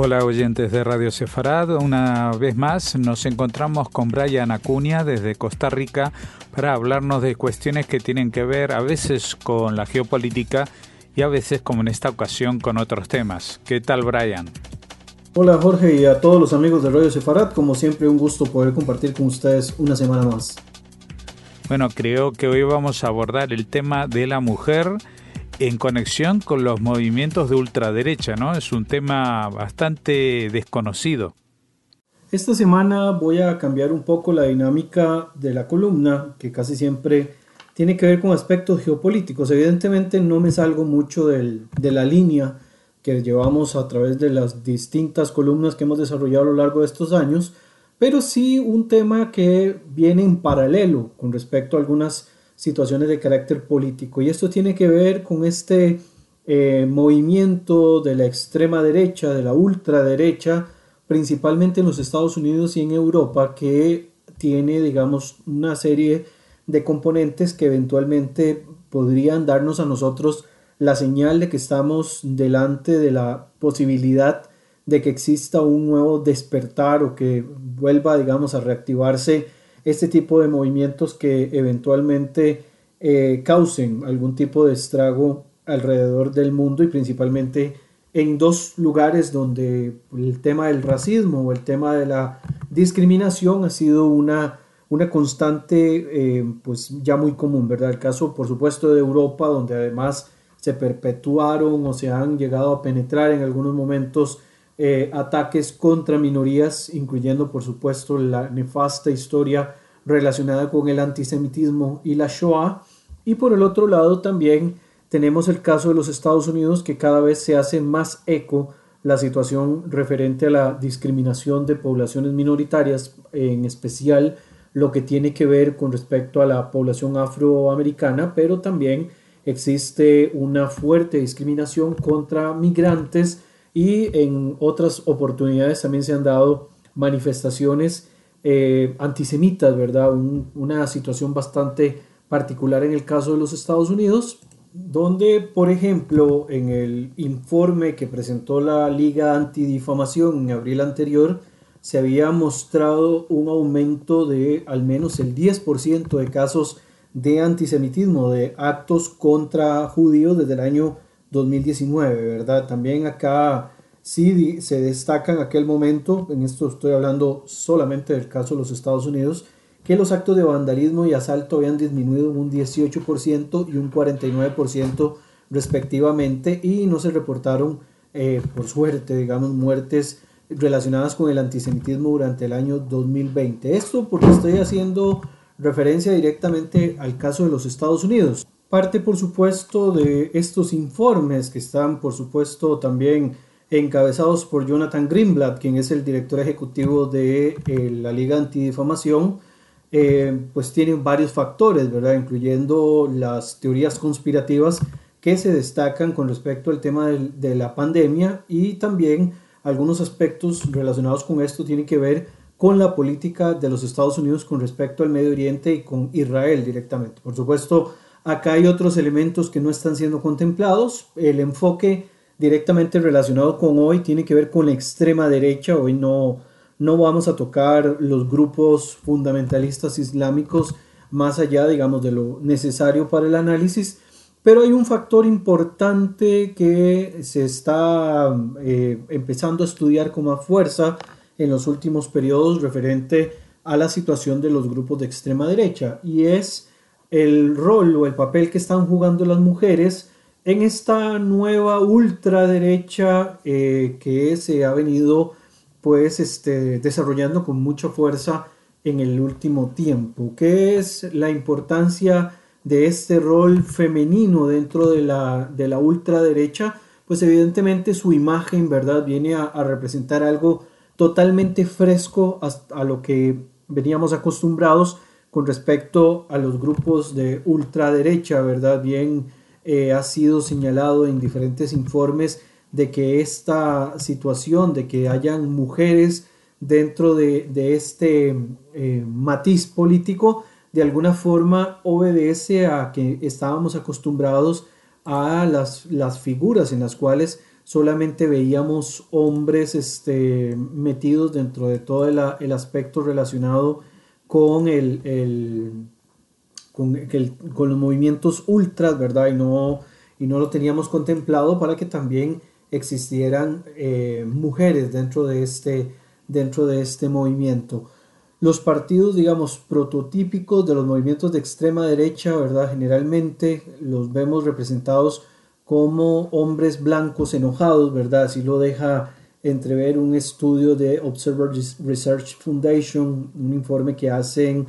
Hola oyentes de Radio Sefarad, una vez más nos encontramos con Brian Acuña desde Costa Rica para hablarnos de cuestiones que tienen que ver a veces con la geopolítica y a veces como en esta ocasión con otros temas. ¿Qué tal Brian? Hola Jorge y a todos los amigos de Radio Sefarad, como siempre un gusto poder compartir con ustedes una semana más. Bueno, creo que hoy vamos a abordar el tema de la mujer en conexión con los movimientos de ultraderecha, ¿no? Es un tema bastante desconocido. Esta semana voy a cambiar un poco la dinámica de la columna, que casi siempre tiene que ver con aspectos geopolíticos. Evidentemente no me salgo mucho de la línea que llevamos a través de las distintas columnas que hemos desarrollado a lo largo de estos años, pero sí un tema que viene en paralelo con respecto a algunas situaciones de carácter político. Y esto tiene que ver con este eh, movimiento de la extrema derecha, de la ultraderecha, principalmente en los Estados Unidos y en Europa, que tiene, digamos, una serie de componentes que eventualmente podrían darnos a nosotros la señal de que estamos delante de la posibilidad de que exista un nuevo despertar o que vuelva, digamos, a reactivarse este tipo de movimientos que eventualmente eh, causen algún tipo de estrago alrededor del mundo y principalmente en dos lugares donde el tema del racismo o el tema de la discriminación ha sido una, una constante eh, pues ya muy común, ¿verdad? El caso por supuesto de Europa donde además se perpetuaron o se han llegado a penetrar en algunos momentos eh, ataques contra minorías, incluyendo por supuesto la nefasta historia relacionada con el antisemitismo y la Shoah. Y por el otro lado también tenemos el caso de los Estados Unidos que cada vez se hace más eco la situación referente a la discriminación de poblaciones minoritarias, en especial lo que tiene que ver con respecto a la población afroamericana, pero también existe una fuerte discriminación contra migrantes y en otras oportunidades también se han dado manifestaciones eh, antisemitas, ¿verdad? una situación bastante particular en el caso de los Estados Unidos, donde, por ejemplo, en el informe que presentó la Liga Antidifamación en abril anterior, se había mostrado un aumento de al menos el 10% de casos de antisemitismo, de actos contra judíos desde el año 2019, ¿verdad? También acá sí se destaca en aquel momento, en esto estoy hablando solamente del caso de los Estados Unidos, que los actos de vandalismo y asalto habían disminuido un 18% y un 49% respectivamente y no se reportaron, eh, por suerte, digamos, muertes relacionadas con el antisemitismo durante el año 2020. Esto porque estoy haciendo referencia directamente al caso de los Estados Unidos. Parte, por supuesto, de estos informes que están, por supuesto, también encabezados por Jonathan Greenblatt, quien es el director ejecutivo de eh, la Liga Antidifamación, eh, pues tienen varios factores, ¿verdad? Incluyendo las teorías conspirativas que se destacan con respecto al tema de la pandemia y también algunos aspectos relacionados con esto tienen que ver con la política de los Estados Unidos con respecto al Medio Oriente y con Israel directamente. Por supuesto, acá hay otros elementos que no están siendo contemplados. El enfoque directamente relacionado con hoy tiene que ver con la extrema derecha. Hoy no, no vamos a tocar los grupos fundamentalistas islámicos más allá, digamos, de lo necesario para el análisis. Pero hay un factor importante que se está eh, empezando a estudiar con más fuerza en los últimos periodos referente a la situación de los grupos de extrema derecha y es el rol o el papel que están jugando las mujeres en esta nueva ultraderecha eh, que se ha venido pues este, desarrollando con mucha fuerza en el último tiempo. ¿Qué es la importancia de este rol femenino dentro de la, de la ultraderecha? Pues evidentemente su imagen, ¿verdad? Viene a, a representar algo totalmente fresco a, lo que veníamos acostumbrados con respecto a los grupos de ultraderecha, ¿verdad? Bien eh, ha sido señalado en diferentes informes de que esta situación de que hayan mujeres dentro de, este eh, matiz político de alguna forma obedece a que estábamos acostumbrados a las, las figuras en las cuales solamente veíamos hombres este, metidos dentro de todo el, aspecto relacionado con, el, con, con, los movimientos ultras, ¿verdad? Y no, y no lo teníamos contemplado para que también existieran eh, mujeres dentro de, este, dentro de este movimiento. Los partidos, digamos, prototípicos de los movimientos de extrema derecha, ¿verdad? Generalmente los vemos representados como hombres blancos enojados, ¿verdad? Así lo deja entrever un estudio de Observer Research Foundation, un informe que hacen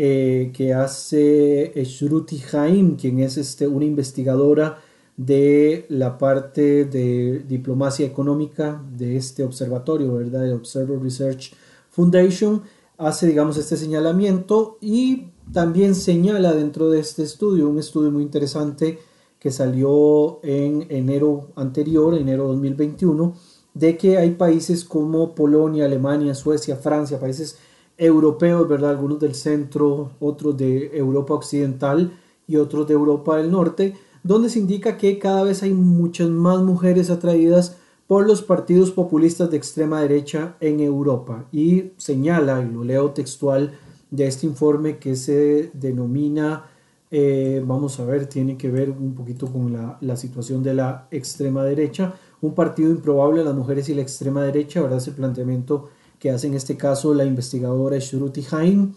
eh, que hace Shruti Haim, quien es este, una investigadora de la parte de diplomacia económica de este observatorio, ¿verdad? De Observer Research Foundation, hace, digamos, este señalamiento y también señala dentro de este estudio, un estudio muy interesante que salió en enero anterior, enero 2021, de que hay países como Polonia, Alemania, Suecia, Francia, países europeos, ¿verdad? Algunos del centro, otros de Europa Occidental y otros de Europa del Norte, donde se indica que cada vez hay muchas más mujeres atraídas por los partidos populistas de extrema derecha en Europa y señala, y lo leo textual de este informe que se denomina eh, vamos a ver, tiene que ver un poquito con la, situación de la extrema derecha. Un partido improbable, las mujeres y la extrema derecha, ¿verdad? Es el planteamiento que hace en este caso la investigadora Shruti Haim.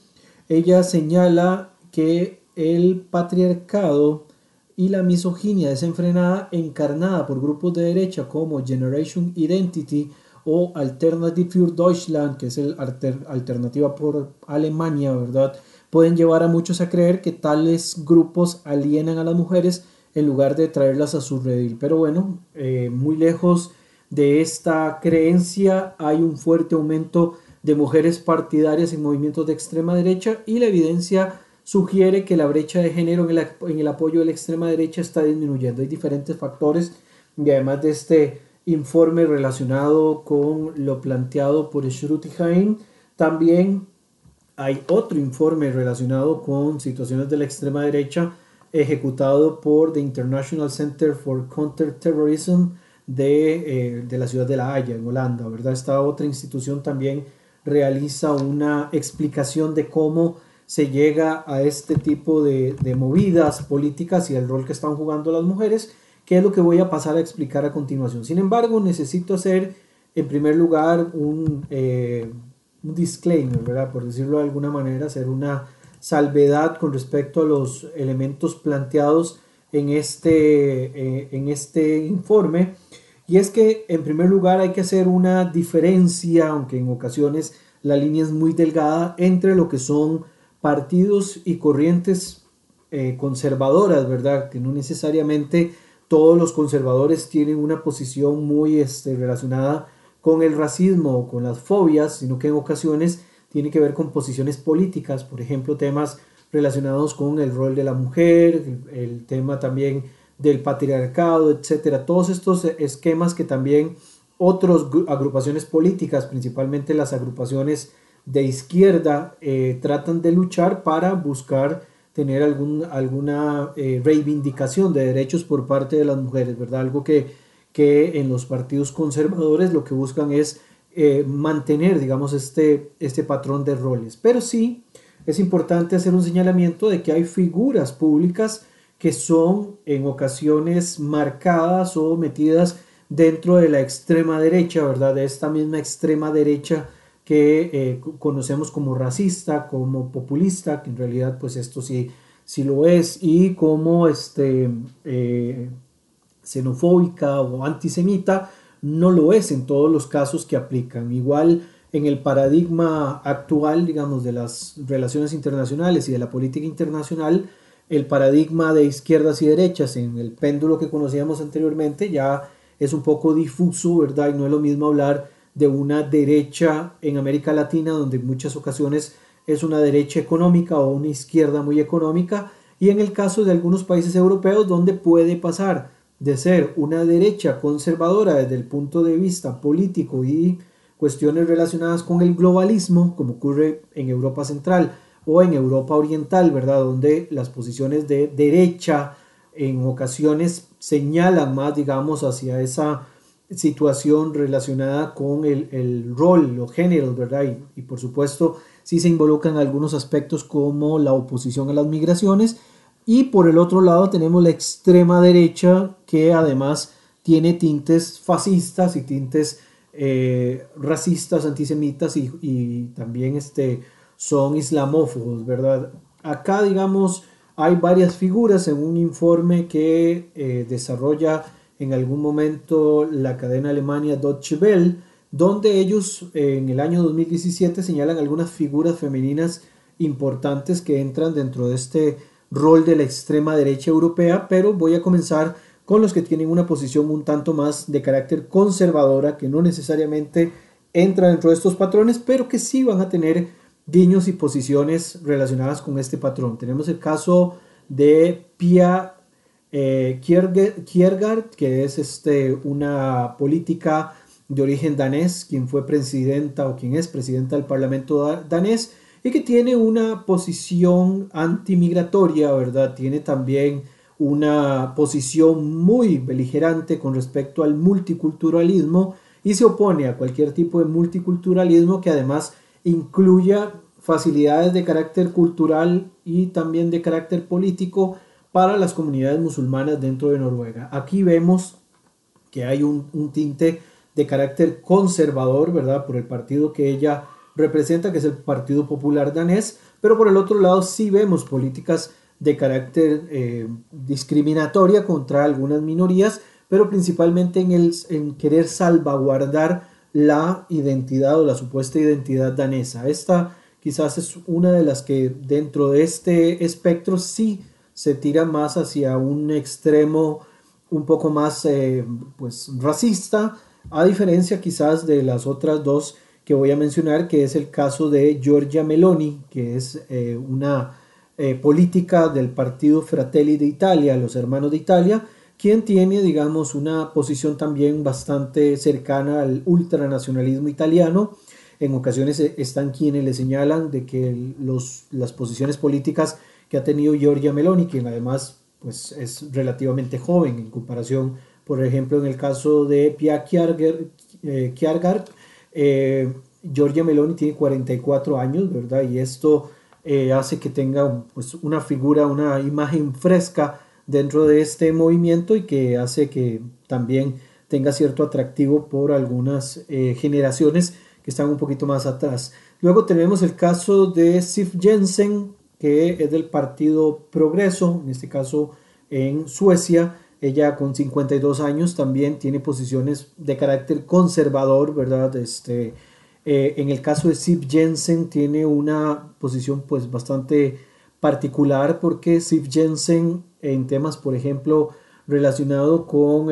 Ella señala que el patriarcado y la misoginia desenfrenada encarnada por grupos de derecha como Generation Identity o Alternative für Deutschland, que es el alternativa por Alemania, ¿verdad? pueden llevar a muchos a creer que tales grupos alienan a las mujeres en lugar de traerlas a su redil. Pero bueno, eh, muy lejos de esta creencia hay un fuerte aumento de mujeres partidarias en movimientos de extrema derecha y la evidencia sugiere que la brecha de género en el, apoyo de la extrema derecha está disminuyendo. Hay diferentes factores y además de este informe relacionado con lo planteado por Shruti Haim, también hay otro informe relacionado con situaciones de la extrema derecha ejecutado por The International Center for Counterterrorism de, eh, de la ciudad de La Haya, en Holanda, ¿verdad? Esta otra institución también realiza una explicación de cómo se llega a este tipo de, de, movidas políticas y el rol que están jugando las mujeres, que es lo que voy a pasar a explicar a continuación. Sin embargo, necesito hacer en primer lugar un, eh, un disclaimer, ¿verdad? Por decirlo de alguna manera, hacer una salvedad con respecto a los elementos planteados en este, eh, en este informe. Y es que en primer lugar hay que hacer una diferencia, aunque en ocasiones la línea es muy delgada, entre lo que son partidos y corrientes eh, conservadoras, ¿verdad? Que no necesariamente todos los conservadores tienen una posición muy este, relacionada con el racismo o con las fobias, sino que en ocasiones tiene que ver con posiciones políticas, por ejemplo, temas relacionados con el rol de la mujer, el, tema también del patriarcado, etcétera. Todos estos esquemas que también otras agrupaciones políticas, principalmente las agrupaciones de izquierda, eh, tratan de luchar para buscar tener algún, alguna eh, reivindicación de derechos por parte de las mujeres, ¿verdad? Algo que que en los partidos conservadores lo que buscan es eh, mantener, digamos, este, este patrón de roles. Pero sí es importante hacer un señalamiento de que hay figuras públicas que son en ocasiones marcadas o metidas dentro de la extrema derecha, ¿verdad? De esta misma extrema derecha que eh, conocemos como racista, como populista, que en realidad pues esto sí, sí lo es, y como este, eh, xenofóbica o antisemita, no lo es en todos los casos que aplican. Igual en el paradigma actual, digamos, de las relaciones internacionales y de la política internacional, el paradigma de izquierdas y derechas en el péndulo que conocíamos anteriormente ya es un poco difuso, ¿verdad? Y no es lo mismo hablar de una derecha en América Latina, donde en muchas ocasiones es una derecha económica o una izquierda muy económica, y en el caso de algunos países europeos, donde puede pasar de ser una derecha conservadora desde el punto de vista político y cuestiones relacionadas con el globalismo, como ocurre en Europa Central o en Europa Oriental, ¿verdad? Donde las posiciones de derecha en ocasiones señalan más, digamos, hacia esa situación relacionada con el, rol, los géneros, ¿verdad? Y, por supuesto, sí se involucran algunos aspectos como la oposición a las migraciones. Y por el otro lado tenemos la extrema derecha que además tiene tintes fascistas y tintes eh, racistas, antisemitas y, también este, son islamófobos, ¿verdad? Acá, digamos, hay varias figuras en un informe que eh, desarrolla en algún momento la cadena alemana Deutsche Welle, donde ellos en el año 2017 señalan algunas figuras femeninas importantes que entran dentro de este rol de la extrema derecha europea, pero voy a comenzar con los que tienen una posición un tanto más de carácter conservadora, que no necesariamente entra dentro de estos patrones, pero que sí van a tener guiños y posiciones relacionadas con este patrón. Tenemos el caso de Pia eh, Kiergaard, que es este, una política de origen danés, quien fue presidenta o quien es presidenta del Parlamento danés y que tiene una posición antimigratoria, ¿verdad? Tiene también una posición muy beligerante con respecto al multiculturalismo y se opone a cualquier tipo de multiculturalismo que además incluya facilidades de carácter cultural y también de carácter político para las comunidades musulmanas dentro de Noruega. Aquí vemos que hay un, tinte de carácter conservador, ¿verdad? Por el partido que ella representa, que es el Partido Popular Danés, pero por el otro lado sí vemos políticas de carácter eh, discriminatoria contra algunas minorías, pero principalmente en, el, en querer salvaguardar la identidad o la supuesta identidad danesa. Esta quizás es una de las que dentro de este espectro sí se tira más hacia un extremo un poco más eh, pues racista, a diferencia quizás de las otras dos que voy a mencionar, que es el caso de Giorgia Meloni, que es eh, una eh, política del partido Fratelli de Italia, los hermanos de Italia, quien tiene, digamos, una posición también bastante cercana al ultranacionalismo italiano. En ocasiones eh, están quienes le señalan de que los, las posiciones políticas que ha tenido Giorgia Meloni, quien además pues, es relativamente joven en comparación, por ejemplo, en el caso de Pia Kjargaard, eh, Giorgia Meloni tiene 44 años, ¿verdad? Y esto eh, hace que tenga pues, una figura, una imagen fresca dentro de este movimiento y que hace que también tenga cierto atractivo por algunas eh, generaciones que están un poquito más atrás. Luego tenemos el caso de Sif Jensen, que es del partido Progreso, en este caso en Suecia. Ella con 52 años también tiene posiciones de carácter conservador, ¿verdad? Este, eh, en el caso de Sif Jensen tiene una posición pues bastante particular porque Sif Jensen en temas, por ejemplo, relacionado con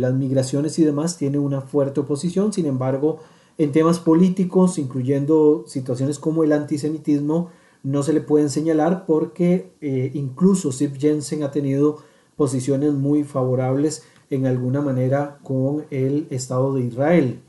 las migraciones y demás, tiene una fuerte oposición. Sin embargo, en temas políticos, incluyendo situaciones como el antisemitismo, no se le pueden señalar porque eh, incluso Sif Jensen ha tenido posiciones muy favorables en alguna manera con el Estado de Israel,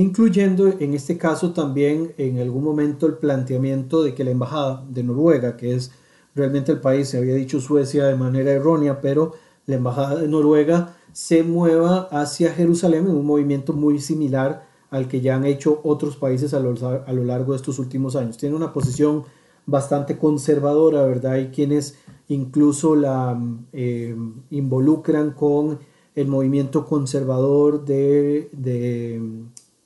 incluyendo en este caso también en algún momento el planteamiento de que la Embajada de Noruega, que es realmente el país, se había dicho Suecia de manera errónea, pero la Embajada de Noruega se mueva hacia Jerusalén en un movimiento muy similar al que ya han hecho otros países a lo, largo de estos últimos años. Tiene una posición bastante conservadora, ¿verdad? Hay quienes incluso la eh, involucran con el movimiento conservador de,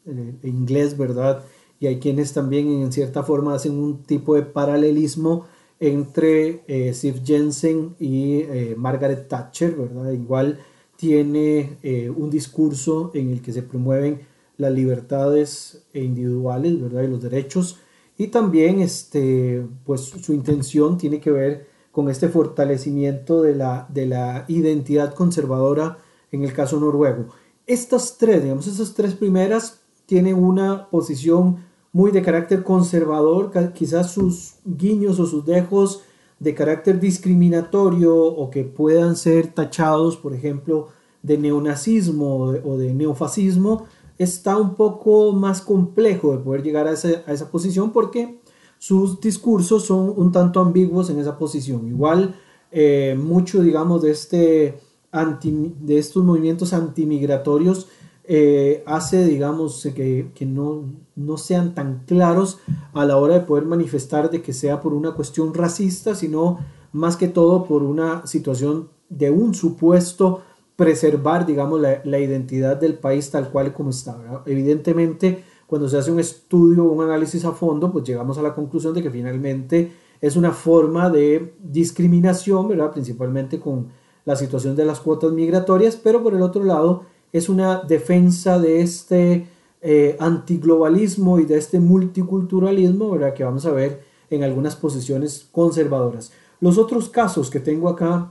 de, inglés, ¿verdad? Y hay quienes también en cierta forma hacen un tipo de paralelismo entre eh, Steve Jensen y eh, Margaret Thatcher, ¿verdad? Igual tiene eh, un discurso en el que se promueven las libertades individuales, ¿verdad? Y los derechos. Y también, este, pues, su intención tiene que ver con este fortalecimiento de la, de la identidad conservadora en el caso noruego. Estas tres, digamos, esas tres primeras tienen una posición muy de carácter conservador, quizás sus guiños o sus dejos de carácter discriminatorio o que puedan ser tachados, por ejemplo, de neonazismo o de neofascismo, está un poco más complejo de poder llegar a, esa posición porque sus discursos son un tanto ambiguos en esa posición. Igual, eh, mucho, digamos, de, este anti, de estos movimientos antimigratorios eh, hace, digamos, que, que no, no, sean tan claros a la hora de poder manifestar de que sea por una cuestión racista, sino más que todo por una situación de un supuesto preservar, digamos, la, la identidad del país tal cual como está. Evidentemente, cuando se hace un estudio, un análisis a fondo, pues llegamos a la conclusión de que finalmente es una forma de discriminación, ¿verdad? Principalmente con la situación de las cuotas migratorias, pero por el otro lado es una defensa de este eh, antiglobalismo y de este multiculturalismo, ¿verdad? Que vamos a ver en algunas posiciones conservadoras. Los otros casos que tengo acá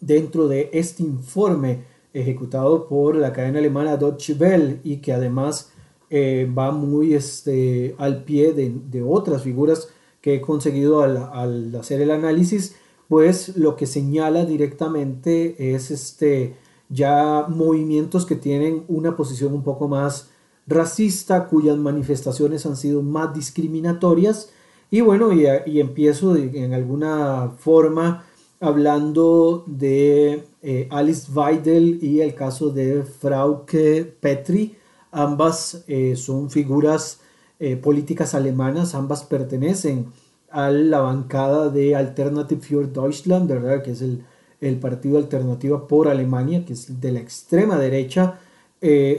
dentro de este informe ejecutado por la cadena alemana Deutsche Welle y que además eh, va muy este, al pie de, otras figuras que he conseguido al, hacer el análisis, pues lo que señala directamente es este, ya movimientos que tienen una posición un poco más racista, cuyas manifestaciones han sido más discriminatorias. Y bueno, y, y empiezo en alguna forma hablando de eh, Alice Weidel y el caso de Frauke Petri. Ambas eh, son figuras eh, políticas alemanas, ambas pertenecen a la bancada de Alternative für Deutschland, ¿verdad? que es el, el partido alternativo por Alemania, que es de la extrema derecha.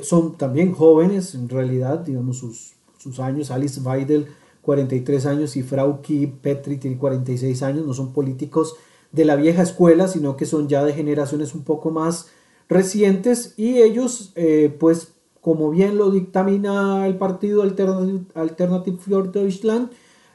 son también jóvenes, en realidad, digamos, sus, sus años. Alice Weidel, 43 años, y Frauke Petri tiene 46 años, no son políticos de la vieja escuela, sino que son ya de generaciones un poco más recientes y ellos, eh, pues como bien lo dictamina el partido Alternative für Deutschland,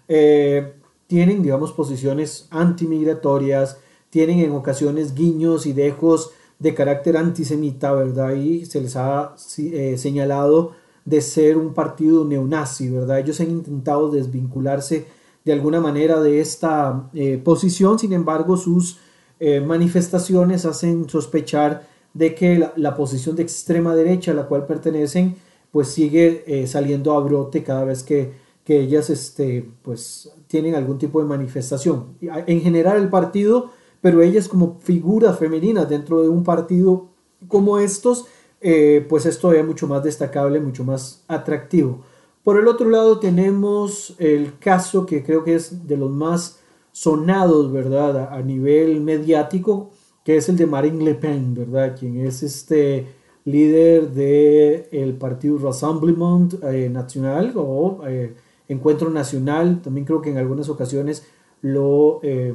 eh, tienen, digamos, posiciones antimigratorias, tienen en ocasiones guiños y dejos de carácter antisemita, ¿verdad? Y se les ha eh, señalado de ser un partido neonazi, ¿verdad? Ellos han intentado desvincularse de alguna manera de esta eh, posición, sin embargo sus eh, manifestaciones hacen sospechar de que la, posición de extrema derecha a la cual pertenecen pues sigue saliendo a brote cada vez que, que, ellas este, pues, tienen algún tipo de manifestación. En general el partido, pero ellas como figuras femeninas dentro de un partido como estos, pues es todavía mucho más destacable, mucho más atractivo. Por el otro lado tenemos el caso que creo que es de los más sonados, ¿verdad? A, nivel mediático, que es el de Marine Le Pen, ¿verdad? Quien es este líder del el partido Rassemblement eh, Nacional o eh, Encuentro Nacional, también creo que en algunas ocasiones lo, eh,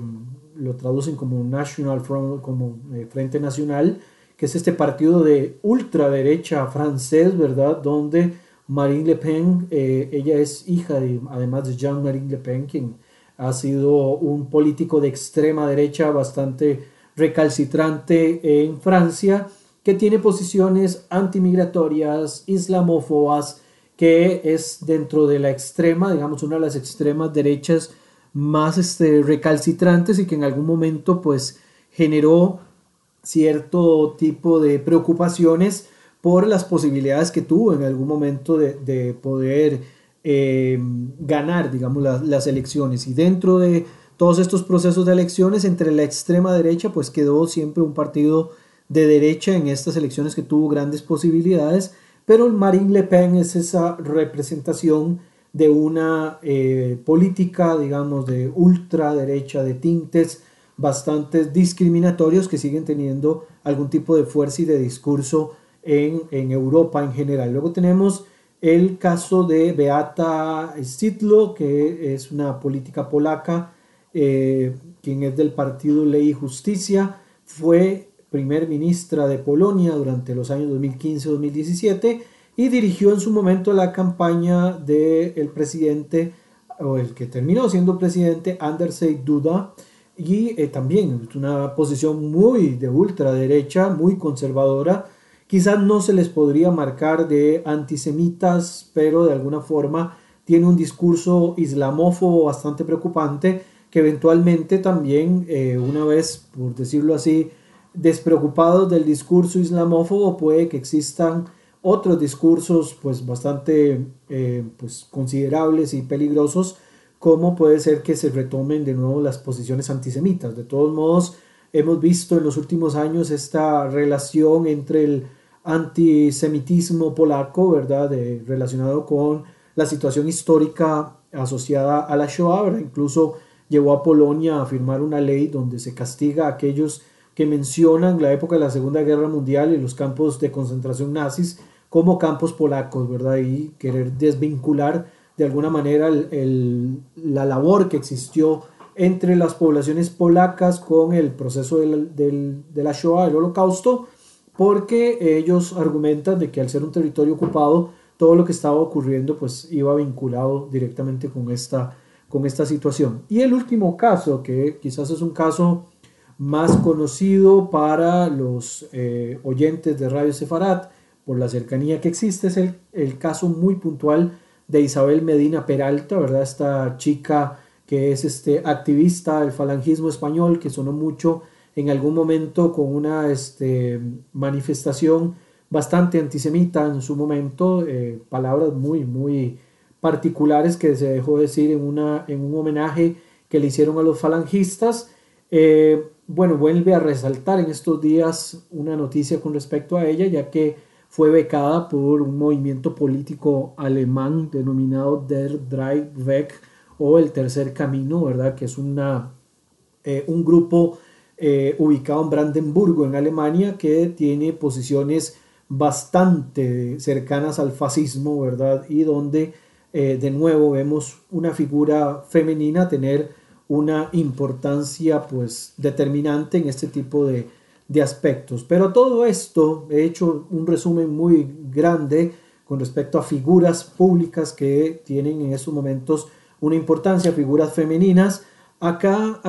lo traducen como National Front, como Frente Nacional, que es este partido de ultraderecha francés, ¿verdad? Donde Marine Le Pen, eh, ella es hija de, además de Jean-Marie Le Pen, quien ha sido un político de extrema derecha bastante recalcitrante en Francia, que tiene posiciones antimigratorias, islamófobas, que es dentro de la extrema, digamos, una de las extremas derechas más este, recalcitrantes y que en algún momento pues generó cierto tipo de preocupaciones por las posibilidades que tuvo en algún momento de, poder eh, ganar, digamos, las elecciones. Y dentro de todos estos procesos de elecciones, entre la extrema derecha, pues quedó siempre un partido de derecha en estas elecciones que tuvo grandes posibilidades, pero Marine Le Pen es esa representación de una eh, política, digamos, de ultraderecha, de tintes bastante discriminatorios que siguen teniendo algún tipo de fuerza y de discurso en, Europa en general. Luego tenemos el caso de Beata Szydlo, que es una política polaca, eh, quien es del partido Ley y Justicia, fue primer ministra de Polonia durante los años 2015-2017 y dirigió en su momento la campaña del presidente, o el que terminó siendo presidente, Andrzej Duda, y eh, también una posición muy de ultraderecha, muy conservadora, Quizás no se les podría marcar de antisemitas, pero de alguna forma tiene un discurso islamófobo bastante preocupante que eventualmente también, eh, una vez, por decirlo así, despreocupados del discurso islamófobo, puede que existan otros discursos pues bastante eh, pues, considerables y peligrosos, como puede ser que se retomen de nuevo las posiciones antisemitas. De todos modos, hemos visto en los últimos años esta relación entre el antisemitismo polaco, ¿verdad? relacionado con la situación histórica asociada a la Shoah, incluso llevó a Polonia a firmar una ley donde se castiga a aquellos que mencionan la época de la Segunda Guerra Mundial y los campos de concentración nazis como campos polacos, ¿verdad? Y querer desvincular de alguna manera la labor que existió entre las poblaciones polacas con el proceso de la Shoah, el holocausto, porque ellos argumentan de que al ser un territorio ocupado, todo lo que estaba ocurriendo pues iba vinculado directamente con esta, con esta situación. Y el último caso, que quizás es un caso más conocido para los eh, oyentes de Radio Sefarat, por la cercanía que existe, es el, el caso muy puntual de Isabel Medina Peralta, ¿verdad? Esta chica que es este activista del falangismo español que sonó mucho en algún momento con una este, manifestación bastante antisemita en su momento, eh, palabras muy, muy particulares que se dejó decir en, una, en un homenaje que le hicieron a los falangistas. Eh, bueno, vuelve a resaltar en estos días una noticia con respecto a ella, ya que fue becada por un movimiento político alemán denominado Der Weg o el Tercer Camino, ¿verdad? Que es una, eh, un grupo eh, ubicado en Brandenburgo, en Alemania, que tiene posiciones bastante cercanas al fascismo, ¿verdad? Y donde eh, de nuevo vemos una figura femenina tener una importancia pues determinante en este tipo de, de aspectos. Pero todo esto, he hecho un resumen muy grande con respecto a figuras públicas que tienen en estos momentos una importancia, figuras femeninas. Acá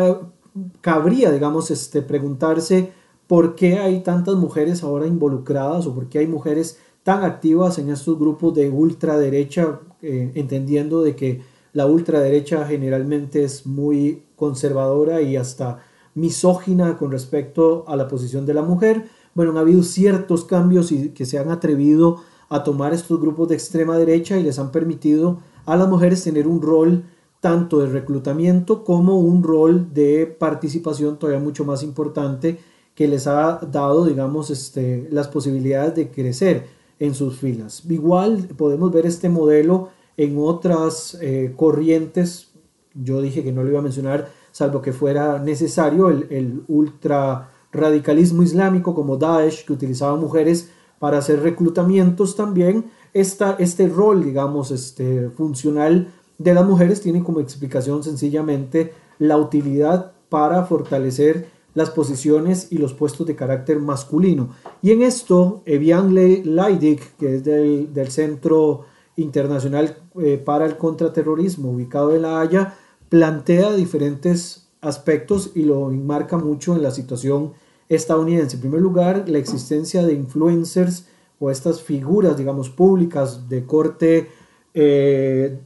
cabría, digamos, este, preguntarse por qué hay tantas mujeres ahora involucradas o por qué hay mujeres tan activas en estos grupos de ultraderecha, eh, entendiendo de que la ultraderecha generalmente es muy conservadora y hasta misógina con respecto a la posición de la mujer. Bueno, ha habido ciertos cambios y que se han atrevido a tomar estos grupos de extrema derecha y les han permitido a las mujeres tener un rol tanto de reclutamiento como un rol de participación todavía mucho más importante que les ha dado, digamos, este, las posibilidades de crecer en sus filas. Igual podemos ver este modelo en otras eh, corrientes, yo dije que no lo iba a mencionar, salvo que fuera necesario, el, el ultra radicalismo islámico como Daesh, que utilizaba mujeres para hacer reclutamientos también, esta, este rol, digamos, este, funcional de las mujeres tiene como explicación sencillamente la utilidad para fortalecer las posiciones y los puestos de carácter masculino. Y en esto, Evian Leidig, que es del, Centro Internacional eh, para el Contraterrorismo, ubicado en La Haya, plantea diferentes aspectos y lo enmarca mucho en la situación estadounidense. En primer lugar, la existencia de influencers o estas figuras, digamos, públicas de corte eh,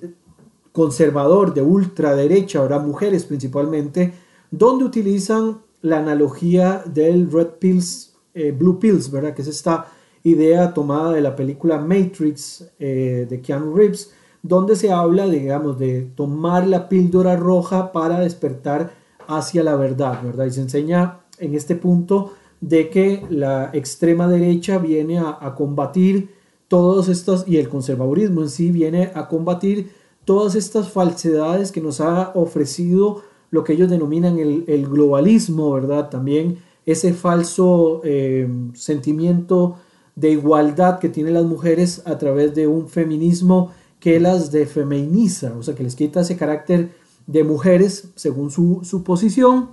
conservador, de ultraderecha, ahora mujeres principalmente, donde utilizan la analogía del Red Pills, eh, Blue Pills, ¿verdad? Que es esta idea tomada de la película Matrix eh, de Keanu Reeves, donde se habla, digamos, de tomar la píldora roja para despertar hacia la verdad, ¿verdad? Y se enseña en este punto de que la extrema derecha viene a, combatir todos estos, y el conservadurismo en sí viene a combatir todas estas falsedades que nos ha ofrecido lo que ellos denominan el, globalismo, ¿verdad? También ese falso eh, sentimiento de igualdad que tienen las mujeres a través de un feminismo que las defeminiza, o sea, que les quita ese carácter de mujeres según su, posición,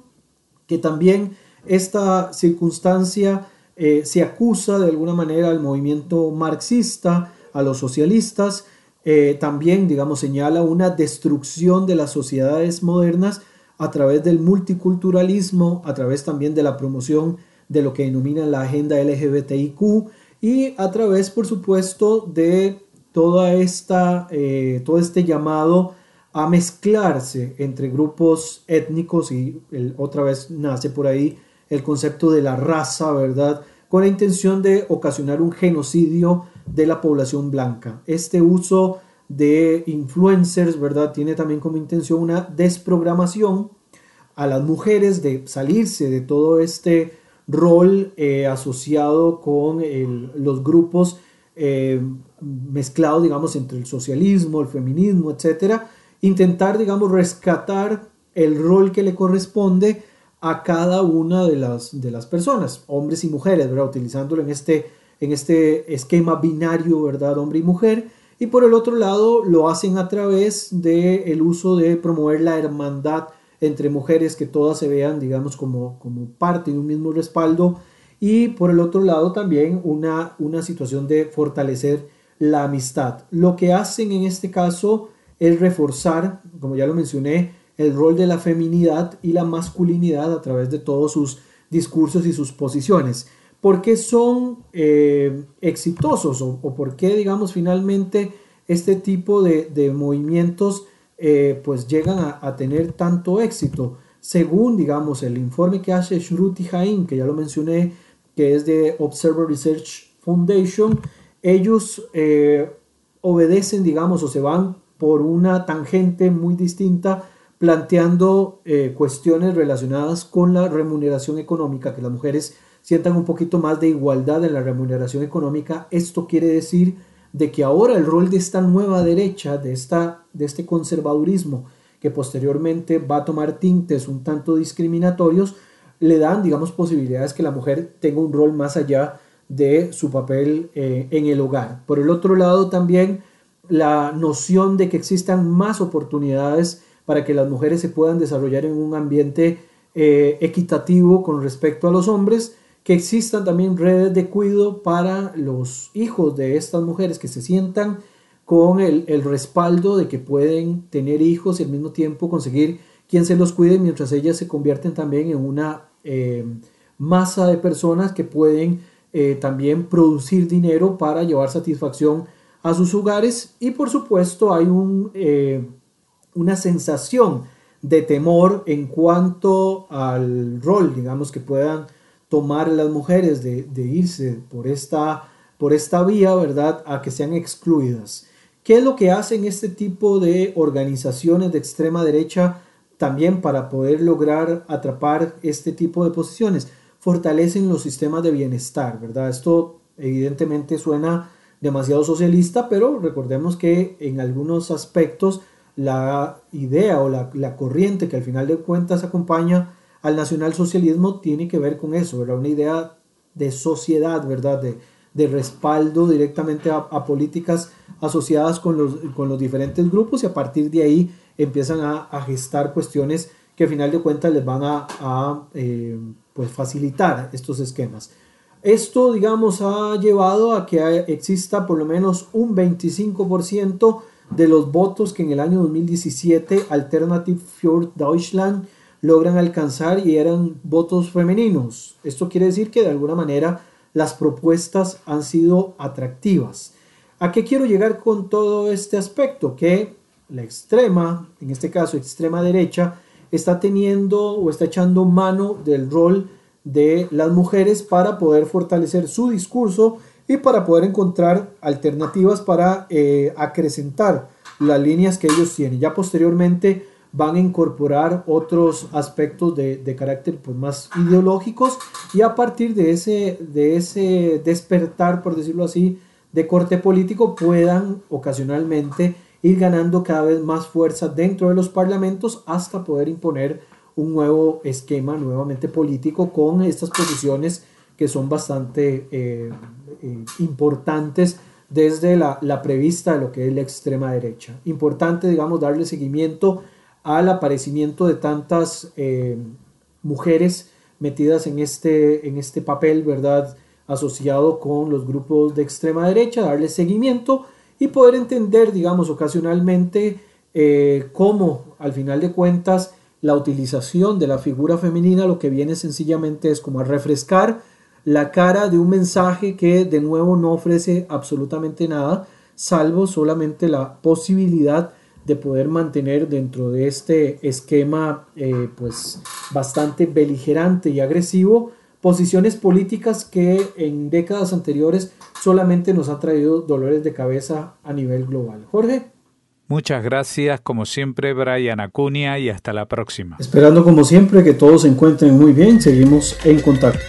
que también esta circunstancia eh, se acusa de alguna manera al movimiento marxista, a los socialistas, eh, también, digamos, señala una destrucción de las sociedades modernas a través del multiculturalismo, a través también de la promoción de lo que denomina la agenda LGBTIQ y a través, por supuesto, de toda esta, eh, todo este llamado a mezclarse entre grupos étnicos y otra vez nace por ahí el concepto de la raza, ¿verdad? Con la intención de ocasionar un genocidio de la población blanca. Este uso de influencers, ¿verdad? Tiene también como intención una desprogramación a las mujeres de salirse de todo este rol eh, asociado con los grupos eh, mezclados, digamos, entre el socialismo, el feminismo, etcétera, intentar, digamos, rescatar el rol que le corresponde a cada una de las, de las personas, hombres y mujeres, ¿verdad? Utilizándolo en este, en este esquema binario, ¿verdad? Hombre y mujer. Y por el otro lado, lo hacen a través del el uso de promover la hermandad entre mujeres, que todas se vean, digamos, como, como parte de un mismo respaldo. Y por el otro lado, también una, una situación de fortalecer la amistad. Lo que hacen en este caso es reforzar, como ya lo mencioné, el rol de la feminidad y la masculinidad a través de todos sus discursos y sus posiciones. ¿Por qué son eh, exitosos o, por qué, digamos, finalmente este tipo de, movimientos eh, pues llegan a, tener tanto éxito? Según, digamos, el informe que hace Shruti Jain, que ya lo mencioné, que es de Observer Research Foundation, ellos eh, obedecen, digamos, o se van por una tangente muy distinta planteando eh, cuestiones relacionadas con la remuneración económica, que las mujeres sientan un poquito más de igualdad en la remuneración económica. Esto quiere decir de que ahora el rol de esta nueva derecha, de, esta, de este conservadurismo, que posteriormente va a tomar tintes un tanto discriminatorios, le dan, digamos, posibilidades que la mujer tenga un rol más allá de su papel eh, en el hogar. Por el otro lado, también la noción de que existan más oportunidades para que las mujeres se puedan desarrollar en un ambiente eh, equitativo con respecto a los hombres, que existan también redes de cuidado para los hijos de estas mujeres que se sientan con el, respaldo de que pueden tener hijos y al mismo tiempo conseguir quien se los cuide mientras ellas se convierten también en una eh, masa de personas que pueden eh, también producir dinero para llevar satisfacción a sus hogares y por supuesto hay un, una sensación de temor en cuanto al rol, digamos, que puedan tomar las mujeres de, irse por esta, por esta vía, ¿verdad?, a que sean excluidas. ¿Qué es lo que hacen este tipo de organizaciones de extrema derecha también para poder lograr atrapar este tipo de posiciones? Fortalecen los sistemas de bienestar, ¿verdad? Esto evidentemente suena demasiado socialista, pero recordemos que en algunos aspectos la idea o la, corriente que al final de cuentas acompaña al nacionalsocialismo tiene que ver con eso, ¿verdad? Una idea de sociedad, ¿verdad? De, respaldo directamente a, políticas asociadas con los, con los diferentes grupos y a partir de ahí empiezan a, gestar cuestiones que al final de cuentas les van a, eh, pues facilitar estos esquemas. Esto, digamos, ha llevado a que exista por lo menos un 25% de los votos que en el año 2017 Alternative für Deutschland logran alcanzar y eran votos femeninos. Esto quiere decir que de alguna manera las propuestas han sido atractivas. ¿A qué quiero llegar con todo este aspecto? Que la extrema, en este caso extrema derecha, está teniendo o está echando mano del rol de las mujeres para poder fortalecer su discurso y para poder encontrar alternativas para eh, acrecentar las líneas que ellos tienen. Ya posteriormente van a incorporar otros aspectos de, carácter pues, más ideológicos y a partir de ese, de ese despertar, por decirlo así, de corte político puedan ocasionalmente ir ganando cada vez más fuerza dentro de los parlamentos hasta poder imponer un nuevo esquema nuevamente político con estas posiciones que son bastante eh, eh, importantes desde la, prevista de lo que es la extrema derecha. Importante, digamos, darle seguimiento al aparecimiento de tantas eh, mujeres metidas en este, en este papel, ¿verdad? Asociado con los grupos de extrema derecha, darle seguimiento y poder entender, digamos, ocasionalmente cómo, al final de cuentas, la utilización de la figura femenina lo que viene sencillamente es como a refrescar la cara de un mensaje que de nuevo no ofrece absolutamente nada, salvo solamente la posibilidad de poder mantener dentro de este esquema eh, pues bastante beligerante y agresivo posiciones políticas que en décadas anteriores solamente nos ha traído dolores de cabeza a nivel global. Jorge. Muchas gracias, como siempre, Brian Acuña, y hasta la próxima. Esperando, como siempre, que todos se encuentren muy bien, seguimos en contacto.